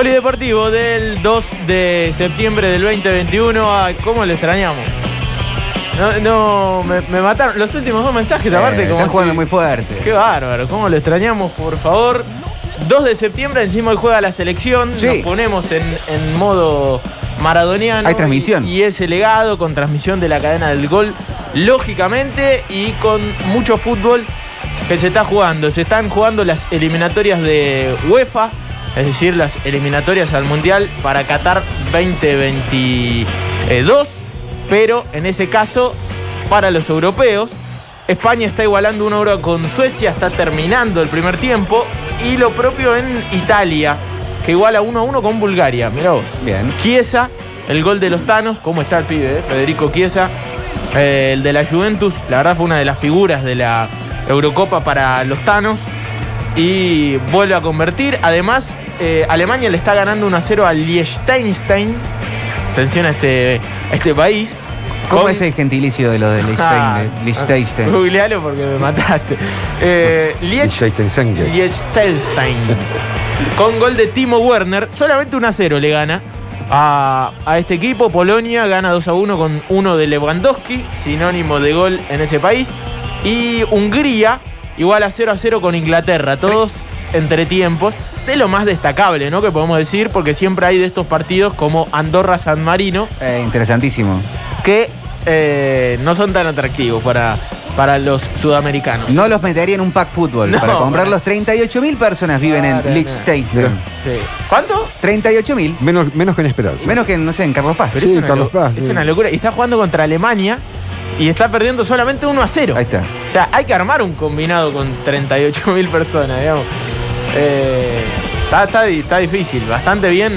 Polideportivo del 2 de septiembre del 2021. Ay, ¿Cómo lo extrañamos? No, no me, me mataron. Los últimos dos mensajes, aparte, Eh, como. están jugando si- muy fuerte. Qué bárbaro, ¿cómo lo extrañamos, por favor? 2 de septiembre, encima hoy juega la selección. Sí. Nos ponemos en, en modo maradoniano. Hay transmisión. Y, y ese legado con transmisión de la cadena del gol, lógicamente, y con mucho fútbol que se está jugando. Se están jugando las eliminatorias de UEFA, es decir, las eliminatorias al Mundial para Qatar 2022, pero en ese caso para los europeos. España está igualando 1 euro con Suecia, está terminando el primer tiempo. Y lo propio en Italia, que iguala 1 a 1 con Bulgaria. Mira vos. Bien. Chiesa, el gol de los Tanos. ¿Cómo está el pibe? eh? Federico Chiesa. Eh, el de la Juventus, la verdad fue una de las figuras de la Eurocopa para los Tanos. Y vuelve a convertir. Además, eh, Alemania le está ganando 1 a 0 al Liechtenstein. Atención a este, a este país. ¿Cómo Con- es el gentilicio de los de Ah, Liechtenstein? Liechtenstein. Googlealo porque me mataste. Eh, Liech- Liechtenstein. Liechtenstein. Con gol de Timo Werner. Solamente 1 a 0 le gana a, a este equipo. Polonia gana 2 a 1 con uno de Lewandowski, sinónimo de gol en ese país. Y Hungría igual a 0 a 0 con Inglaterra. Todos entre tiempos. De lo más destacable, ¿no? Que podemos decir, porque siempre hay de estos partidos como Andorra-San Marino Eh, interesantísimo. que eh, no son tan atractivos para, para los sudamericanos. No los metería en un pack fútbol. No, para comprarlos, para- 38.000 personas viven en. Liechtenstein. Sí. ¿Cuánto? 38.000. Menos, menos que en esperanza. Menos que, no sé, en Carlos Paz. Pero Sí, es, una, Carlos lo- Paz, es sí. una locura. Y está jugando contra Alemania y está perdiendo solamente 1 a 0. Ahí está. O sea, hay que armar un combinado con 38 mil personas, digamos. Eh, está, está está difícil, bastante bien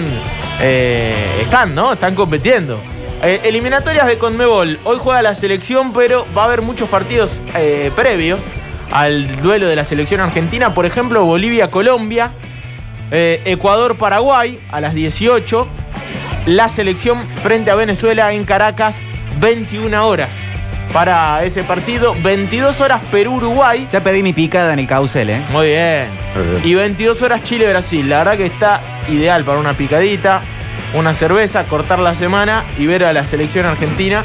eh, están, ¿no? Están compitiendo. Eh, eliminatorias de Conmebol. Hoy juega la selección, pero va a haber muchos partidos eh, previos al duelo de la selección argentina. Por ejemplo, Bolivia-Colombia, Ecuador-Paraguay a las 18. La selección frente a Venezuela en Caracas, 21 horas para ese partido. 22 horas Perú-Uruguay. Ya pedí mi picada en el caucel, ¿eh? Muy bien. Y 22 horas Chile-Brasil. La verdad que está ideal para una picadita, una cerveza, cortar la semana y ver a la selección argentina,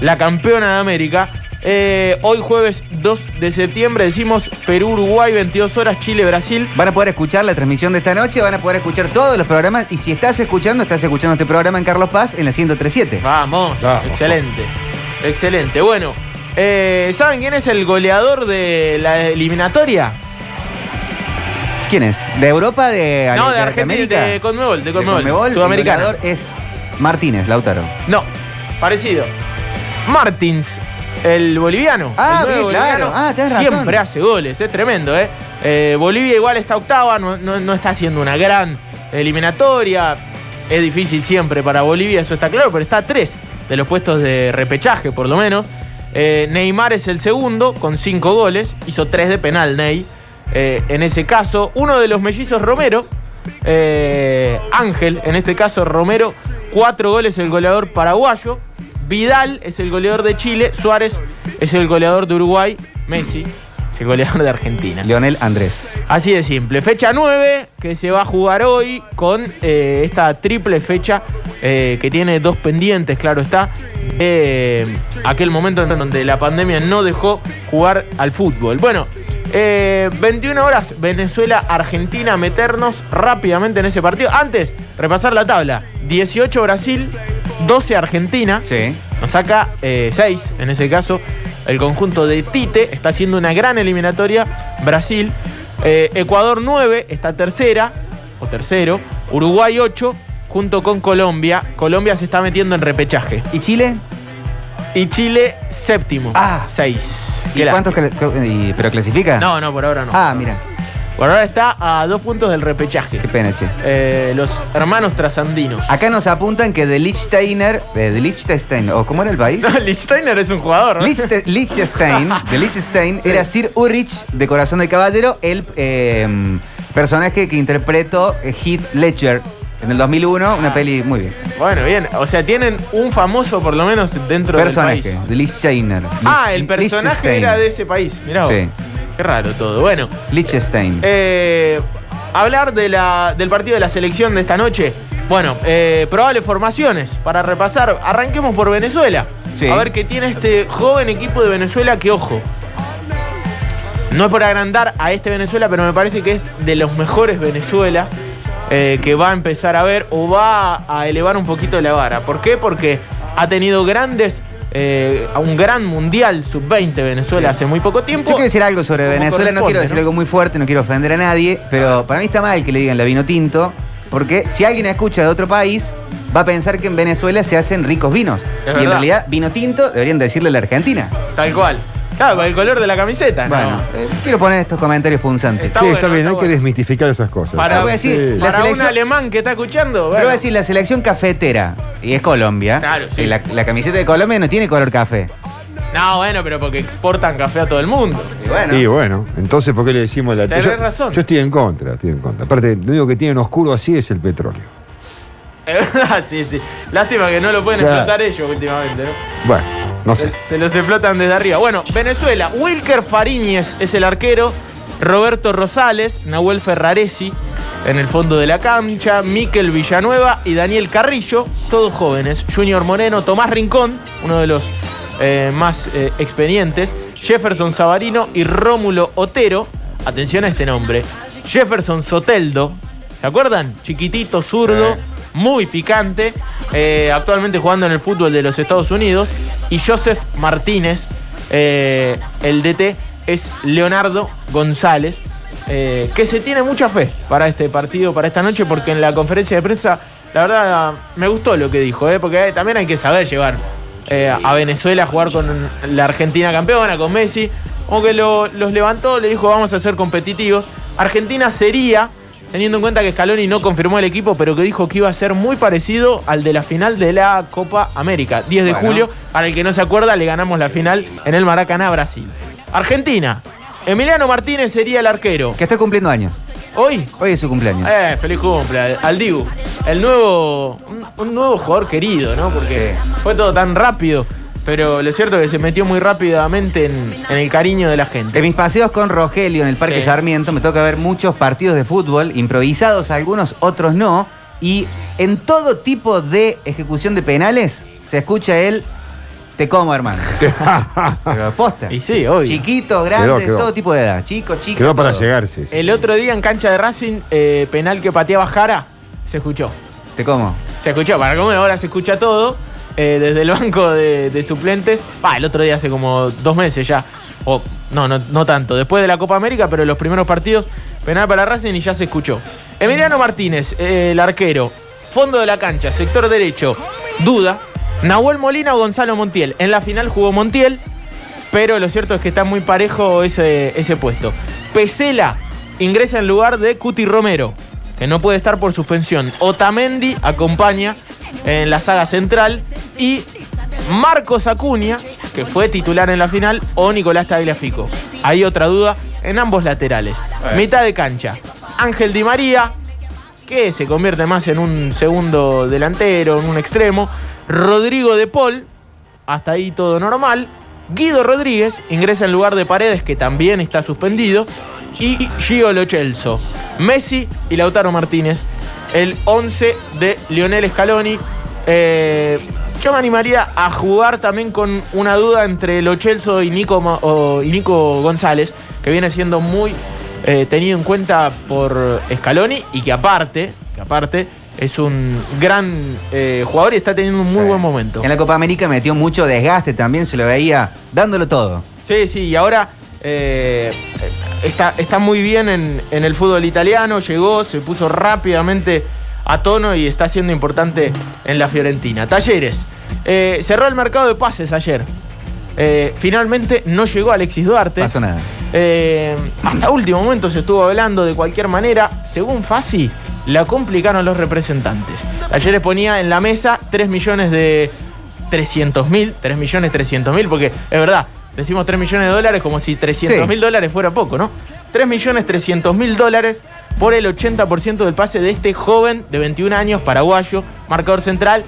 la campeona de América. Eh, hoy jueves 2 de septiembre decimos Perú-Uruguay, 22 horas Chile-Brasil. Van a poder escuchar la transmisión de esta noche, van a poder escuchar todos los programas. Y si estás escuchando, estás escuchando este programa en Carlos Paz en la 1037. Vamos, Vamos. excelente. Excelente. Bueno, eh, ¿saben quién es el goleador de la eliminatoria? ¿Quién es? ¿De Europa? ¿De, no, de Argentina, América? de Conmebol, de Conmebol, Conmebol, sudamericana. El goleador es Martínez, Lautaro. No, parecido. Martins, el boliviano. Ah, el nuevo bien, claro. boliviano, Ah, tenés razón. Siempre hace goles, es tremendo, ¿eh? Eh, Bolivia igual está octava, no, no- no está haciendo una gran eliminatoria. Es difícil siempre para Bolivia, eso está claro, pero está a tres de los puestos de repechaje, por lo menos. Eh, Neymar es el segundo, con cinco goles. Hizo tres de penal, Ney. Eh, en ese caso, uno de los mellizos Romero, eh, Ángel, en este caso Romero, cuatro goles el goleador paraguayo. Vidal es el goleador de Chile, Suárez es el goleador de Uruguay, Messi es el goleador de Argentina. Leonel Andrés. Así de simple. Fecha 9 que se va a jugar hoy con eh, esta triple fecha eh, que tiene dos pendientes, claro está. de aquel momento en donde la pandemia no dejó jugar al fútbol. Bueno, eh, 21 horas Venezuela-Argentina, meternos rápidamente en ese partido. Antes, repasar la tabla. 18 Brasil, 12 Argentina. Sí. Nos saca 6 en ese caso. El conjunto de Tite está haciendo una gran eliminatoria. Brasil. Eh, Ecuador 9 está tercera o tercero. Uruguay 8 junto con Colombia. Colombia se está metiendo en repechaje. ¿Y Chile? Y Chile séptimo. Ah. 6. ¿Y cuántos cla- y- ¿Pero clasifica? No, no, por ahora no. Ah, mira. Por ahora está a dos puntos del repechaje. Qué pena, che. Eh, los hermanos trasandinos. Acá nos apuntan que de Liechtensteiner, de, de Liechtenstein, o ¿cómo era el país? No, es un jugador, ¿no? Liechste- Liechtenstein, de Liechtenstein, era Sir Ulrich de Corazón de Caballero, el eh, personaje que interpretó eh, Heath Ledger en el 2001, una peli muy bien. Bueno, bien. O sea, tienen un famoso por lo menos dentro Personaje, del país. de Liechtensteiner. Ah, el personaje era de ese país. Mirá vos. Sí. Qué raro todo. Bueno, Liechtenstein. eh, hablar de la, del partido de la selección de esta noche. Bueno, eh, probables formaciones para repasar. Arranquemos por Venezuela. Sí. A ver qué tiene este joven equipo de Venezuela que, ojo, no es por agrandar a este Venezuela, pero me parece que es de los mejores Venezuelas eh, que va a empezar a ver o va a elevar un poquito la vara. ¿Por qué? Porque ha tenido grandes, eh, a un gran mundial sub-20 Venezuela hace muy poco tiempo. Yo quiero decir algo sobre Venezuela, no quiero decir ¿no? algo muy fuerte, no quiero ofender a nadie, pero para mí está mal que le digan la vino tinto, porque si alguien escucha de otro país, va a pensar que en Venezuela se hacen ricos vinos. y en realidad, vino tinto deberían decirle a la Argentina. Tal cual. Claro, con el color de la camiseta, ¿no? Bueno, eh, quiero poner estos comentarios punzantes. Está sí, bueno, está bien, está hay bueno. que desmitificar esas cosas. Para- voy a decir, Sí. la Para un alemán que está escuchando, Pero bueno, voy a decir, la selección cafetera, y es Colombia, Claro, sí. y la, la camiseta de Colombia no tiene color café. no, bueno, pero porque exportan café a todo el mundo. Y bueno, Y bueno, entonces, ¿por qué le decimos la Tenés yo, razón. Yo estoy en contra, estoy en contra. Aparte, lo único que tienen oscuro así es el petróleo. Es verdad, sí, sí. Lástima que no lo pueden Claro. explotar ellos últimamente, ¿no? Bueno, no sé. Se, los explotan desde arriba. Bueno, Venezuela. Wilker Fariñez es el arquero. Roberto Rosales, Nahuel Ferraresi en el fondo de la cancha, Miquel Villanueva y Daniel Carrillo, todos jóvenes. Junior Moreno, Tomás Rincón, uno de los eh, más eh, experientes. Jefferson Sabarino y Rómulo Otero. Atención a este nombre. Jefferson Soteldo. ¿Se acuerdan? Chiquitito, zurdo, Sí. Muy picante. eh, actualmente jugando en el fútbol de los Estados Unidos. Y Joseph Martínez, eh, el DT, es Leonardo González. eh, que se tiene mucha fe para este partido, para esta noche, porque en la conferencia de prensa, la verdad, me gustó lo que dijo, porque también hay que saber llevar a Venezuela a jugar con la Argentina campeona, con Messi. Como que lo- los levantó, le dijo vamos a ser competitivos. Argentina sería, teniendo en cuenta que Scaloni no confirmó el equipo, pero que dijo que iba a ser muy parecido al de la final de la Copa América. 10 de Bueno. julio, para el que no se acuerda, le ganamos la final en el Maracaná, Brasil. Argentina, Emiliano Martínez sería el arquero. que está cumpliendo años. Hoy, Hoy es su cumpleaños. eh, feliz cumple al Dibu. El nuevo, un, un nuevo jugador querido, ¿no? Porque fue todo tan rápido. Pero lo cierto es que se metió muy rápidamente en, en el cariño de la gente. En mis paseos con Rogelio en el Parque Sí. Sarmiento me toca ver muchos partidos de fútbol, improvisados algunos, otros no. Y en todo tipo de ejecución de penales se escucha el te como, hermano. Pero posta. Y sí, obvio. Chiquito, grande, Quedó, quedó. todo tipo de edad. Chico, chico. Quedó para todo. llegarse. sí. El otro día en cancha de Racing, eh, penal que pateaba Jara, se escuchó. Te como. Se escuchó, para como ahora se escucha todo, eh, desde el banco de, suplentes. Va, el otro día hace como dos meses ya. O, no, no, no tanto. Después de la Copa América, pero los primeros partidos, penal para Racing y ya se escuchó. Emiliano Martínez, eh, el arquero, fondo de la cancha, sector derecho, duda. Nahuel Molina o Gonzalo Montiel. En la final jugó Montiel, pero lo cierto es que está muy parejo ese, ese puesto. Pesela ingresa en lugar de Cuti Romero, que no puede estar por suspensión. Otamendi acompaña en la saga central y Marcos Acuña, que fue titular en la final, o Nicolás Tagliafico. Hay otra duda en ambos laterales. Mitad de cancha. Ángel Di María, que se convierte más en un segundo delantero, en un extremo. Rodrigo de Paul, hasta ahí todo normal. Guido Rodríguez ingresa en lugar de Paredes, que también está suspendido. Y Gio Lo Celso. Messi y Lautaro Martínez. El 11 de Lionel Scaloni. Eh, yo me animaría a jugar también con una duda entre Lo Celso y Nico, o- y Nico González, que viene siendo muy eh, tenido en cuenta por Scaloni y que aparte, que aparte es un gran eh, jugador y está teniendo un muy buen momento. En la Copa América metió mucho desgaste también, se lo veía dándolo todo. Sí, sí, y ahora eh, está, está muy bien en, en el fútbol italiano, llegó, se puso rápidamente a tono y está siendo importante en la Fiorentina. Talleres, eh, cerró el mercado de pases ayer. Eh, finalmente no llegó Alexis Duarte. Pasó nada. Eh, hasta último momento se estuvo hablando de cualquier manera. Según Fasi, la complicaron los representantes. Talleres ponía en la mesa 3 millones de 300 mil, 3 millones 300 mil, porque es verdad, decimos 3 millones de dólares como si 300 mil dólares fuera poco, ¿no? 3 millones 300 mil dólares por el 80% del pase de este joven de 21 años, paraguayo, marcador central.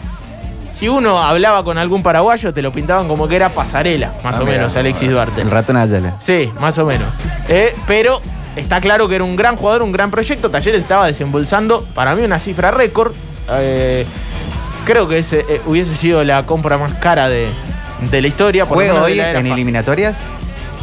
Si uno hablaba con algún paraguayo, te lo pintaban como que era pasarela, más Ah, o mira. menos, Alexis Duarte. El ratón Ayala. Sí, más o menos. Eh, pero está claro que era un gran jugador, un gran proyecto. Talleres estaba desembolsando, para mí, una cifra récord. Eh, creo que ese, eh, hubiese sido la compra más cara de, de la historia. por ¿Juega hoy en eliminatorias?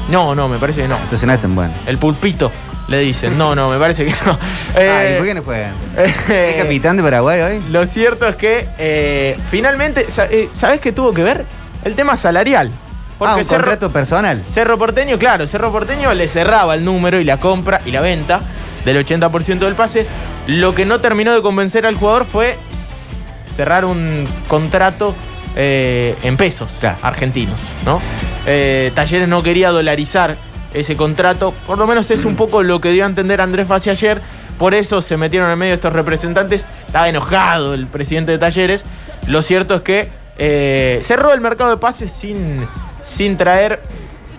No, no, me parece que no. Entonces no es tan bueno. El pulpito, le dicen. No, no, me parece que no. Ay, Eh, ¿por qué no juegan? eh, ¿Es capitán de Paraguay hoy? Lo cierto es que eh, finalmente, eh, ¿sabes qué tuvo que ver? El tema salarial. ah, un Cerro- contrato personal. Cerro Porteño, claro, Cerro Porteño le cerraba el número y la compra y la venta del 80% del pase. Lo que no terminó de convencer al jugador fue cerrar un contrato eh, en pesos Claro. argentinos, ¿no? Eh, Talleres no quería dolarizar ese contrato, por lo menos es un poco lo que dio a entender Andrés Fassi ayer, por eso se metieron en medio estos representantes, estaba enojado el presidente de Talleres, lo cierto es que eh, cerró el mercado de pases sin, sin traer,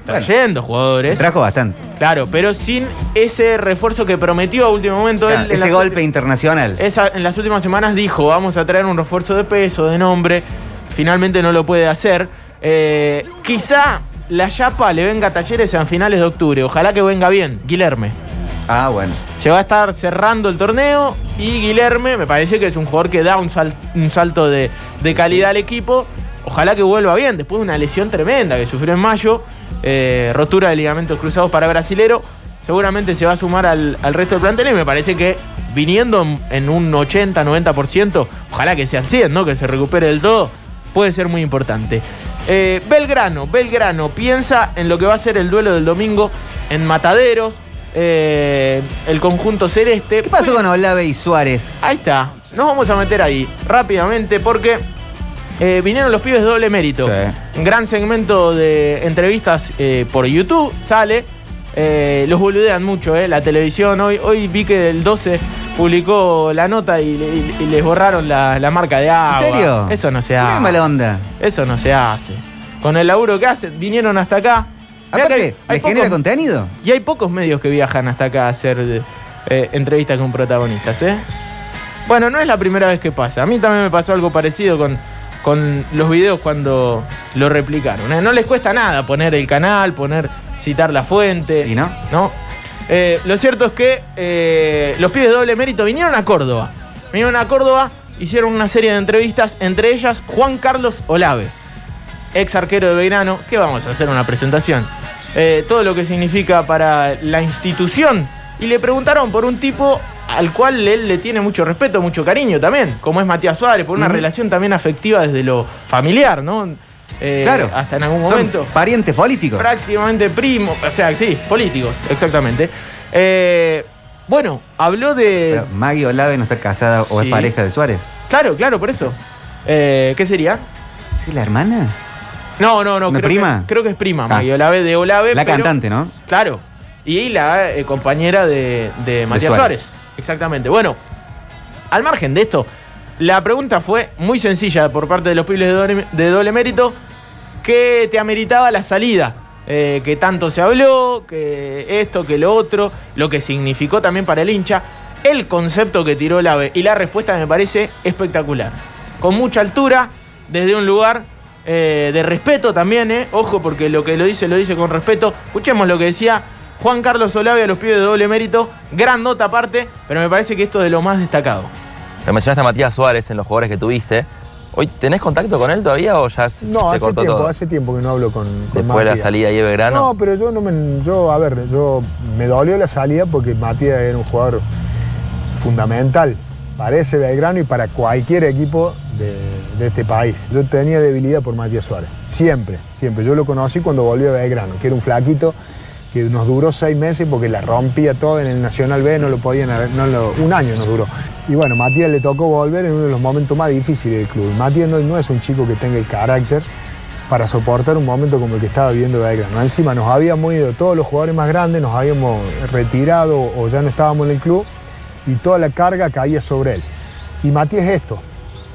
trayendo Se jugadores, trajo bastante. claro, pero sin ese refuerzo que prometió a último momento Claro, él ese golpe internacional. esa- en las últimas semanas dijo, vamos a traer un refuerzo de peso, de nombre. Finalmente no lo puede hacer. Eh, quizá la chapa le venga a Talleres en finales de octubre. Ojalá que venga bien. Guilherme. Ah, bueno. Se va a estar cerrando el torneo y Guilherme me parece que es un jugador que da un, sal- un salto de, de calidad al equipo. Ojalá que vuelva bien después de una lesión tremenda que sufrió en mayo. eh, rotura de ligamentos cruzados para brasilero. Seguramente se va a sumar al, al resto del plantel y me parece que viniendo en, en un 80-90%, ojalá que sea al 100, ¿no? que se recupere del todo, puede ser muy importante. Eh, Belgrano, Belgrano piensa en lo que va a ser el duelo del domingo en Mataderos. eh, el conjunto celeste. ¿Qué pasó con Olave y Suárez? Ahí está. Nos vamos a meter ahí rápidamente porque eh, vinieron los pibes de doble mérito. Sí. Un gran segmento de entrevistas eh, por YouTube sale. Eh, los boludean mucho, eh, la televisión. Hoy, hoy vi que el 12 publicó la nota y, y- y les borraron la, la marca de agua. ¿En serio? Eso no se Qué hace. mala onda. Eso no se hace. Con el laburo que hacen, vinieron hasta acá. Mirá que Aparte, hay- hay ¿le genera pocos- contenido? y hay pocos medios que viajan hasta acá a hacer eh, entrevistas con protagonistas, ¿eh? Bueno, no es la primera vez que pasa. A mí también me pasó algo parecido con, con los videos cuando lo replicaron. ¿eh? No les cuesta nada poner el canal, poner, citar la fuente. ¿Y no? ¿no? Eh, lo cierto es que eh, los pibes de doble mérito vinieron a Córdoba. Vinieron a Córdoba, hicieron una serie de entrevistas, entre ellas Juan Carlos Olave, ex arquero de Belgrano, que vamos a hacer una presentación. Eh, todo lo que significa para la institución. Y le preguntaron por un tipo al cual él le tiene mucho respeto, mucho cariño también, como es Matías Suárez, por una relación también afectiva desde lo familiar, ¿no? Eh, Claro. Hasta en algún Son momento parientes políticos. prácticamente primos, o sea, sí, políticos, exactamente. Eh, bueno, habló de... Pero Maggie Olave no está casada o es pareja de Suárez. Claro, claro, por eso. Eh, ¿Qué sería? ¿Es la hermana? No, no, no. ¿Una creo prima? Que, creo que es prima, Ah. Maggie Olave de Olave. La pero- cantante, ¿no? Claro. Y la compañera de, de Matías Suárez. Suárez. Exactamente. Bueno, al margen de esto, la pregunta fue muy sencilla por parte de los pibes de doble, mérito. ¿Qué te ameritaba la salida? Eh, que tanto se habló, que esto, que lo otro, lo que significó también para el hincha, el concepto que tiró la B y la respuesta me parece espectacular. Con mucha altura, desde un lugar eh, de respeto también, eh. ojo, porque lo que lo dice, lo dice con respeto. Escuchemos lo que decía Juan Carlos Olave a los pibes de doble mérito, gran nota aparte, pero me parece que esto es de lo más destacado. Me mencionaste a Matías Suárez en los jugadores que tuviste. ¿Hoy tenés contacto con él todavía o ya se No, se hace cortó tiempo, todo? hace tiempo que no hablo con, con Después de la Matías. salida de Belgrano. No, pero yo no me, yo, a ver, yo me dolió la salida porque Matías era un jugador fundamental para ese Belgrano y para cualquier equipo de, de este país. Yo tenía debilidad por Matías Suárez, siempre, siempre. Yo lo conocí cuando volvió a Belgrano, que era un flaquito que nos duró seis meses porque la rompía todo en el Nacional B, no lo podían haber- no lo- un año nos duró. Y bueno, Matías le tocó volver en uno de los momentos más difíciles del club. Matías no, es un chico que tenga el carácter para soportar un momento como el que estaba viviendo Belgrano. Encima nos habíamos ido todos los jugadores más grandes, nos habíamos retirado o ya no estábamos en el club y toda la carga caía sobre él. Y Matías es esto.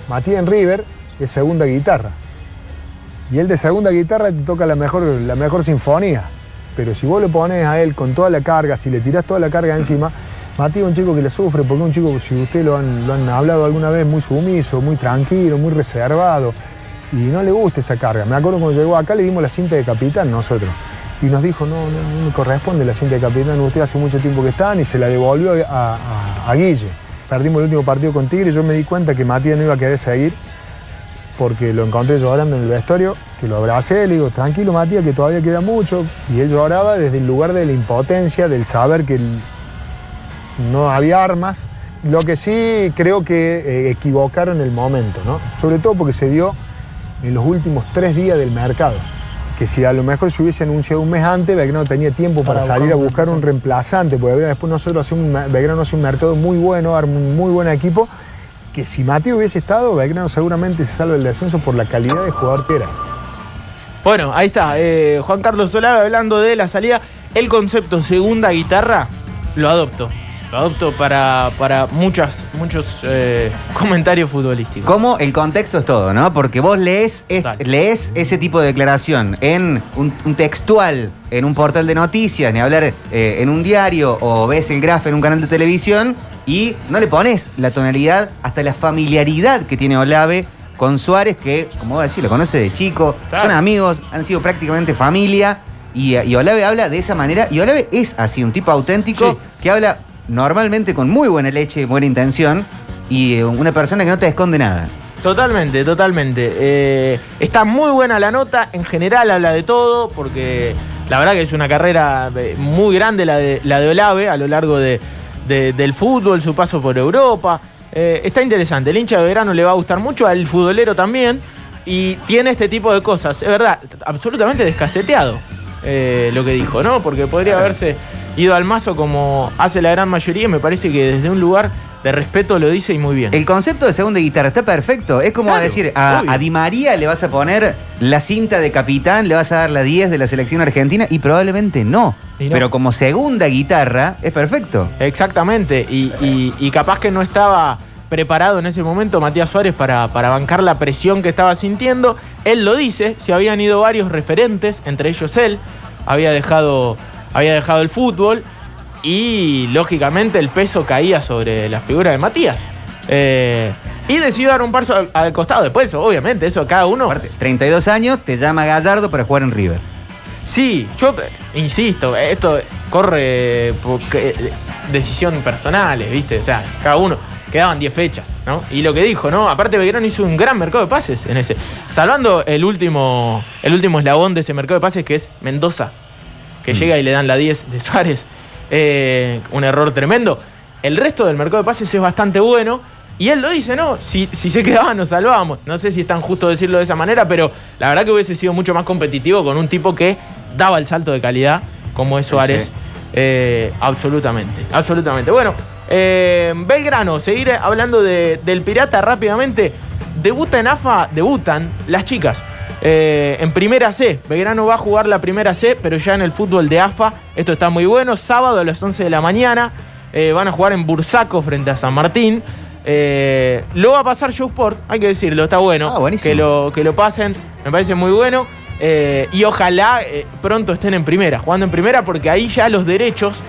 Matías en River es segunda guitarra. Y él de segunda guitarra te toca la mejor, la mejor sinfonía. Pero si vos le pones a él con toda la carga, si le tirás toda la carga encima, Matías es un chico que le sufre, porque es un chico, si ustedes lo han, lo han hablado alguna vez, muy sumiso, muy tranquilo, muy reservado, y no le gusta esa carga. Me acuerdo cuando llegó acá le dimos la cinta de capitán nosotros. Y nos dijo, no, no, me corresponde la cinta de capitán, usted hace mucho tiempo que están, y se la devolvió a, a- Guille. Perdimos el último partido con Tigre y yo me di cuenta que Matías no iba a querer seguir porque lo encontré llorando en el vestuario, que lo abracé, le digo, tranquilo Matías, que todavía queda mucho. Y él lloraba desde el lugar de la impotencia, del saber que no había armas. Lo que sí creo que eh, equivocaron el momento, ¿no? Sobre todo porque se dio en los últimos tres días del mercado. Que si a lo mejor se hubiese anunciado un mes antes, Belgrano tenía tiempo para, Para salir a buscar un reemplazante, porque después nosotros hacemos un, Belgrano hace un mercado muy bueno, arma un muy buen equipo, que si Mateo hubiese estado, Belgrano seguramente se salva el descenso por la calidad de jugador que era. Bueno, ahí está. eh, Juan Carlos Solave hablando de la salida. El concepto segunda guitarra lo adopto. Lo adopto para, para muchas, muchos eh, comentarios futbolísticos. Como el contexto es todo, ¿no? Porque vos lees, es- lees ese tipo de declaración en un, un textual, en un portal de noticias, ni hablar eh, en un diario, o ves el graf en un canal de televisión, y no le pones la tonalidad hasta la familiaridad que tiene Olave con Suárez, que, como voy a decir, lo conoce de chico, Claro. son amigos, han sido prácticamente familia, y, y Olave habla de esa manera, y Olave es así, un tipo auténtico Sí. que habla normalmente con muy buena leche y buena intención, y eh, una persona que no te esconde nada. Totalmente, totalmente. Eh, está muy buena la nota, en general habla de todo, porque la verdad que es una carrera eh, muy grande la de, la de Olave a lo largo de- de- del fútbol, su paso por Europa. Eh, está interesante, el hincha de verano le va a gustar mucho, al futbolero también, y tiene este tipo de cosas. Es verdad, absolutamente descaseteado eh, lo que dijo, ¿no? Porque podría haberse ido al mazo como hace la gran mayoría, y me parece que desde un lugar de respeto lo dice y muy bien. El concepto de segunda guitarra está perfecto. Es como Claro, decir, a, Di María le vas a poner la cinta de capitán, le vas a dar la 10 de la selección argentina y probablemente no. Y no. Pero como segunda guitarra es perfecto. Exactamente, y, y- y capaz que no estaba preparado en ese momento Matías Suárez para, para bancar la presión que estaba sintiendo. Él lo dice, se habían ido varios referentes, entre ellos él, había dejado, había dejado el fútbol y lógicamente el peso caía sobre la figura de Matías. Eh, y decidió dar un paso al, al costado. Después, obviamente, eso cada uno. Aparte, 32 años, te llama Gallardo para jugar en River. Sí, yo eh, insisto, esto corre por eh, decisión personales, ¿viste? O sea, cada uno. Quedaban 10 fechas, ¿no? Y lo que dijo, ¿no? Aparte Belgrano hizo un gran mercado de pases en ese. Salvando el último, el último eslabón de ese mercado de pases que es Mendoza, que llega y le dan la 10 de Suárez. Eh, un error tremendo. El resto del mercado de pases es bastante bueno. Y él lo dice, ¿no? Si, si se quedaba, nos salvábamos. No sé si es tan justo decirlo de esa manera, pero la verdad que hubiese sido mucho más competitivo con un tipo que daba el salto de calidad, como es Suárez. Sí. Eh, absolutamente, absolutamente. Bueno, eh, Belgrano, seguir hablando de- del Pirata rápidamente. Debuta en AFA, debutan las chicas. Eh, en primera C, Belgrano va a jugar la primera C, pero ya en el fútbol de AFA. Esto está muy bueno. Sábado a las 11 de la mañana eh, van a jugar en Bursaco frente a San Martín. Eh, lo va a pasar Showsport, hay que decirlo, está bueno. Ah, que, lo, que lo pasen, me parece muy bueno. Y ojalá pronto estén en primera, jugando en primera, porque ahí ya los derechos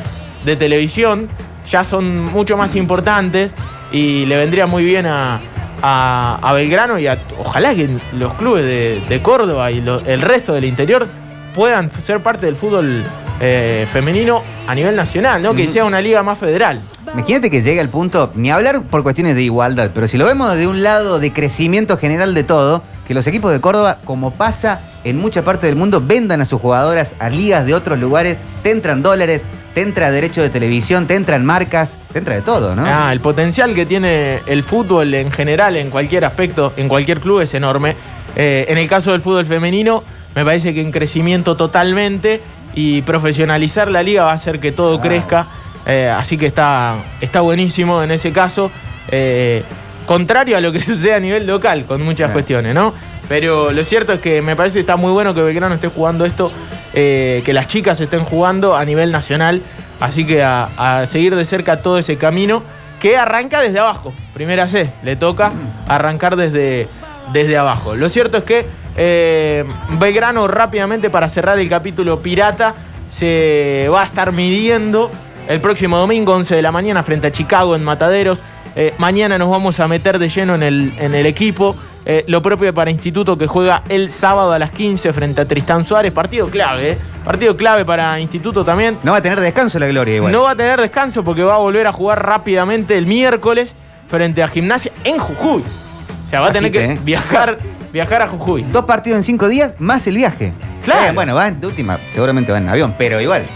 de televisión ya son mucho más importantes y le vendría muy bien a, a- a Belgrano y a, ojalá que los clubes de, de Córdoba y lo- el resto del interior puedan ser parte del fútbol eh, femenino a nivel nacional, ¿no? Que sea una liga más federal. Imagínate que llegue al punto, ni hablar por cuestiones de igualdad, pero si lo vemos desde un lado de crecimiento general de todo, que los equipos de Córdoba, como pasa en mucha parte del mundo, vendan a sus jugadoras a ligas de otros lugares, te entran dólares, te entra derecho de televisión, te entran marcas, te entra de todo, ¿no? Ah, el potencial que tiene el fútbol en general, en cualquier aspecto, en cualquier club es enorme. Eh, en el caso del fútbol femenino, me parece que en crecimiento totalmente y profesionalizar la liga va a hacer que todo crezca. Eh, así que está, está buenísimo en ese caso. Eh, contrario a lo que sucede a nivel local con muchas cuestiones, ¿no? Pero lo cierto es que me parece que está muy bueno que Belgrano esté jugando esto, eh, que las chicas estén jugando a nivel nacional. Así que a, seguir de cerca todo ese camino que arranca desde abajo. Primera C, le toca arrancar desde, desde abajo. Lo cierto es que eh, Belgrano rápidamente para cerrar el capítulo pirata se va a estar midiendo el próximo domingo 11 de la mañana frente a Chicago en Mataderos. Eh, mañana nos vamos a meter de lleno en el, en el equipo. Eh, lo propio para Instituto que juega el sábado a las 15 frente a Tristán Suárez. Partido clave, ¿eh? Partido clave para Instituto también. No va a tener descanso la gloria igual. No va a tener descanso porque va a volver a jugar rápidamente el miércoles frente a Gimnasia en Jujuy. O sea, va a tener que viajar, viajar a Jujuy. Dos partidos en cinco días más el viaje. Claro. Eh, bueno, va de última, seguramente va en avión, pero igual.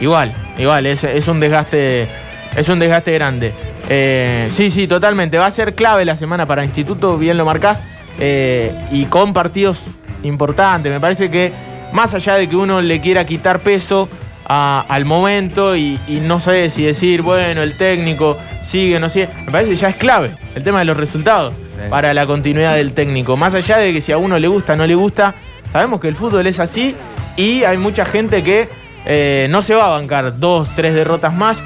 Igual, igual, es, es un desgaste. Es un desgaste grande. Eh, sí, sí, totalmente. Va a ser clave la semana para Instituto, bien lo marcás. eh, y con partidos importantes. Me parece que más allá de que uno le quiera quitar peso a- al momento y, y no sé si decir, bueno, el técnico sigue, no sigue. Me parece que ya es clave el tema de los resultados para la continuidad del técnico. Más allá de que si a uno le gusta, no le gusta, sabemos que el fútbol es así y hay mucha gente que eh, no se va a bancar dos, tres derrotas más.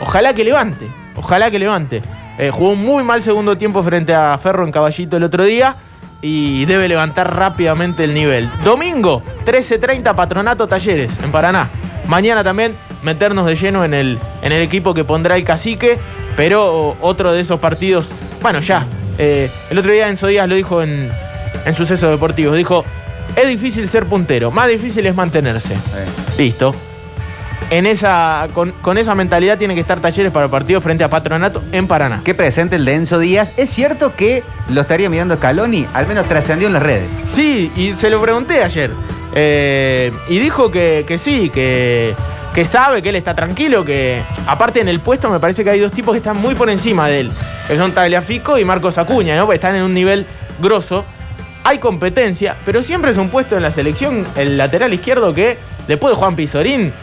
Ojalá que levante, ojalá que levante. Eh, jugó un muy mal segundo tiempo frente a Ferro en Caballito el otro día y debe levantar rápidamente el nivel. Domingo, 13.30, Patronato Talleres en Paraná. Mañana también meternos de lleno en el, en el equipo que pondrá el cacique, pero otro de esos partidos, bueno, ya. eh, el otro día Enzo Díaz lo dijo en, en Sucesos Deportivos, dijo, es difícil ser puntero, más difícil es mantenerse. Listo. En esa, con, con esa mentalidad tiene que estar Talleres para el partido frente a Patronato en Paraná. Qué presente el de Enzo Díaz. Es cierto que lo estaría mirando Scaloni, al menos trascendió en las redes. Sí, y se lo pregunté ayer. Eh, y dijo que, que sí, que, que sabe, que él está tranquilo, que aparte en el puesto me parece que hay dos tipos que están muy por encima de él, que son Tagliafico y Marcos Acuña, ¿no? Porque están en un nivel grosso. Hay competencia, pero siempre es un puesto en la selección, el lateral izquierdo que después de Juan Pizorín,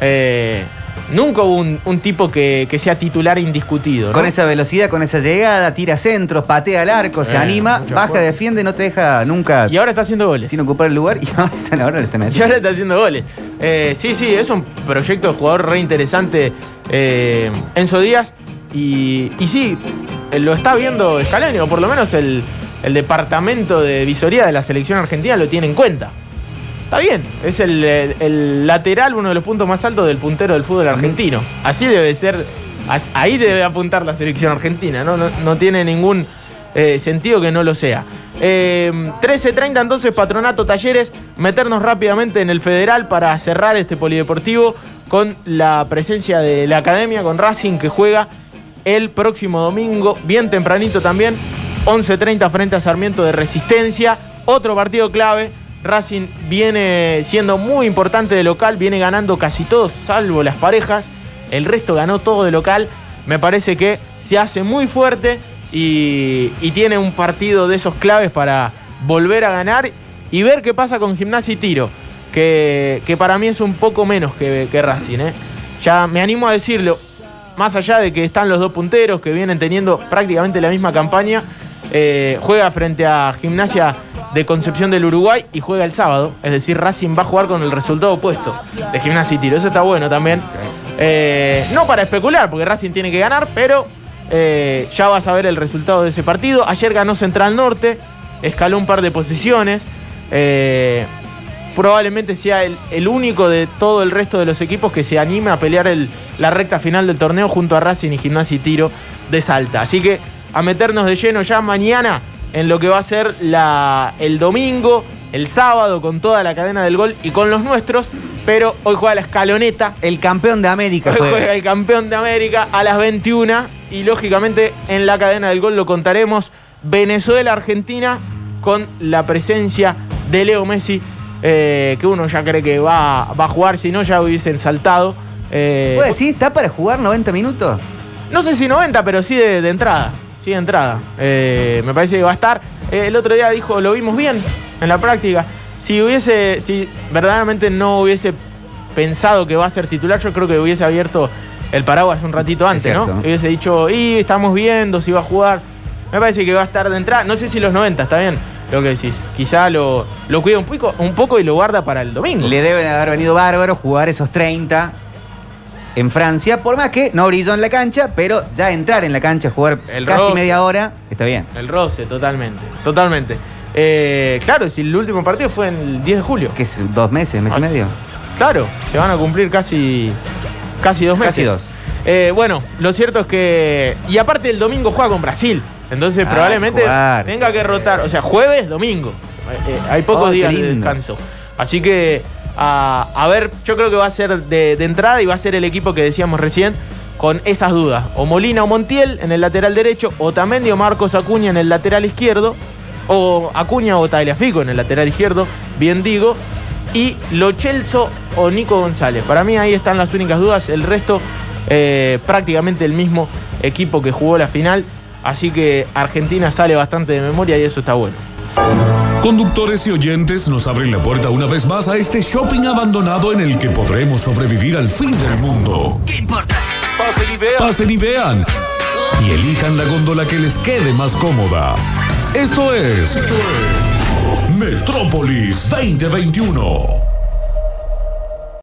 eh, nunca hubo un, un tipo que, que sea titular indiscutido. ¿no? Con esa velocidad, con esa llegada, tira centros, patea al arco, se Eh, anima, baja, defiende, no te deja nunca Y ahora está haciendo goles. sin ocupar el lugar y ahora, ahora le está metiendo. le está haciendo goles. Eh, sí, sí, es un proyecto de jugador re interesante Enzo Díaz. Y, y sí, lo está viendo Scaloni, o por lo menos el, el departamento de visoría de la selección argentina lo tiene en cuenta. Está bien, es el, el- el lateral, uno de los puntos más altos del puntero del fútbol argentino. Así debe ser, ahí debe apuntar la selección argentina, no, no, no tiene ningún eh, sentido que no lo sea. Eh, 13.30 entonces, Patronato Talleres, meternos rápidamente en el Federal para cerrar este polideportivo con la presencia de la academia, con Racing que juega el próximo domingo, bien tempranito también, 11.30 frente a Sarmiento de Resistencia, otro partido clave. Racing viene siendo muy importante de local, viene ganando casi todos, salvo las parejas. El resto ganó todo de local. Me parece que se hace muy fuerte y, tiene un partido de esos claves para volver a ganar y ver qué pasa con Gimnasia y Tiro, que, para mí es un poco menos que, que Racing. ¿eh? Ya me animo a decirlo, más allá de que están los dos punteros que vienen teniendo prácticamente la misma campaña, eh, juega frente a Gimnasia de Concepción del Uruguay y juega el sábado. Es decir, Racing va a jugar con el resultado opuesto de Gimnasia y Tiro. Eso está bueno también. Eh, no para especular, porque Racing tiene que ganar, pero eh, ya vas a ver el resultado de ese partido. Ayer ganó Central Norte, escaló un par de posiciones. Eh, probablemente sea el, el único de todo el resto de los equipos que se anime a pelear el- la recta final del torneo junto a Racing y Gimnasia y Tiro de Salta. Así que a meternos de lleno ya mañana en lo que va a ser la, el domingo, el sábado con toda la cadena del gol y con los nuestros, pero hoy juega la escaloneta. El campeón de América Hoy juega el campeón de América a las 21 y lógicamente en la cadena del gol lo contaremos Venezuela-Argentina con la presencia de Leo Messi, eh, que uno ya cree que va, va a jugar, si no ya hubiesen saltado. Eh, ¿Puedo decir, está para jugar 90 minutos? no sé si 90, pero sí de, de entrada. Sí de entrada. Eh, me parece que va a estar. Eh, el otro día dijo, lo vimos bien en la práctica. Si hubiese, si verdaderamente no hubiese pensado que va a ser titular, yo creo que hubiese abierto el paraguas un ratito antes, cierto, ¿no? ¿no? Hubiese dicho, y estamos viendo si va a jugar. Me parece que va a estar de entrada. No sé si los 90, está bien. lo que decís. Quizá lo, lo cuida un poco, un poco y lo guarda para el domingo. Le deben haber venido bárbaro jugar esos 30 en Francia, por más que no brilló en la cancha, pero ya entrar en la cancha, jugar El casi roce. media hora, está bien. El roce, totalmente. Totalmente. Eh, claro, si el último partido fue el 10 de julio. ¿Qué es? ¿Dos meses, mes y Ah, medio? Claro, se van a cumplir casi, casi dos meses. Casi dos. Eh, bueno, lo cierto es que. Y aparte el domingo juega con Brasil. Entonces Ah, probablemente jugar, tenga que rotar. O sea, jueves, domingo. Eh, hay pocos Oh, días de descanso. Así que, a, ver, yo creo que va a ser de, entrada y va a ser el equipo que decíamos recién con esas dudas. O Molina o Montiel en el lateral derecho, o Tamendi o Marcos Acuña en el lateral izquierdo, o Acuña o Tagliafico en el lateral izquierdo, bien digo, y Lo Celso o Nico González. Para mí ahí están las únicas dudas, el resto eh, prácticamente el mismo equipo que jugó la final, así que Argentina sale bastante de memoria y eso está bueno. Conductores y oyentes nos abren la puerta una vez más a este shopping abandonado en el que podremos sobrevivir al fin del mundo. ¿Qué importa? Pasen y vean. Y elijan la góndola que les quede más cómoda. Esto es Metrópolis 2021.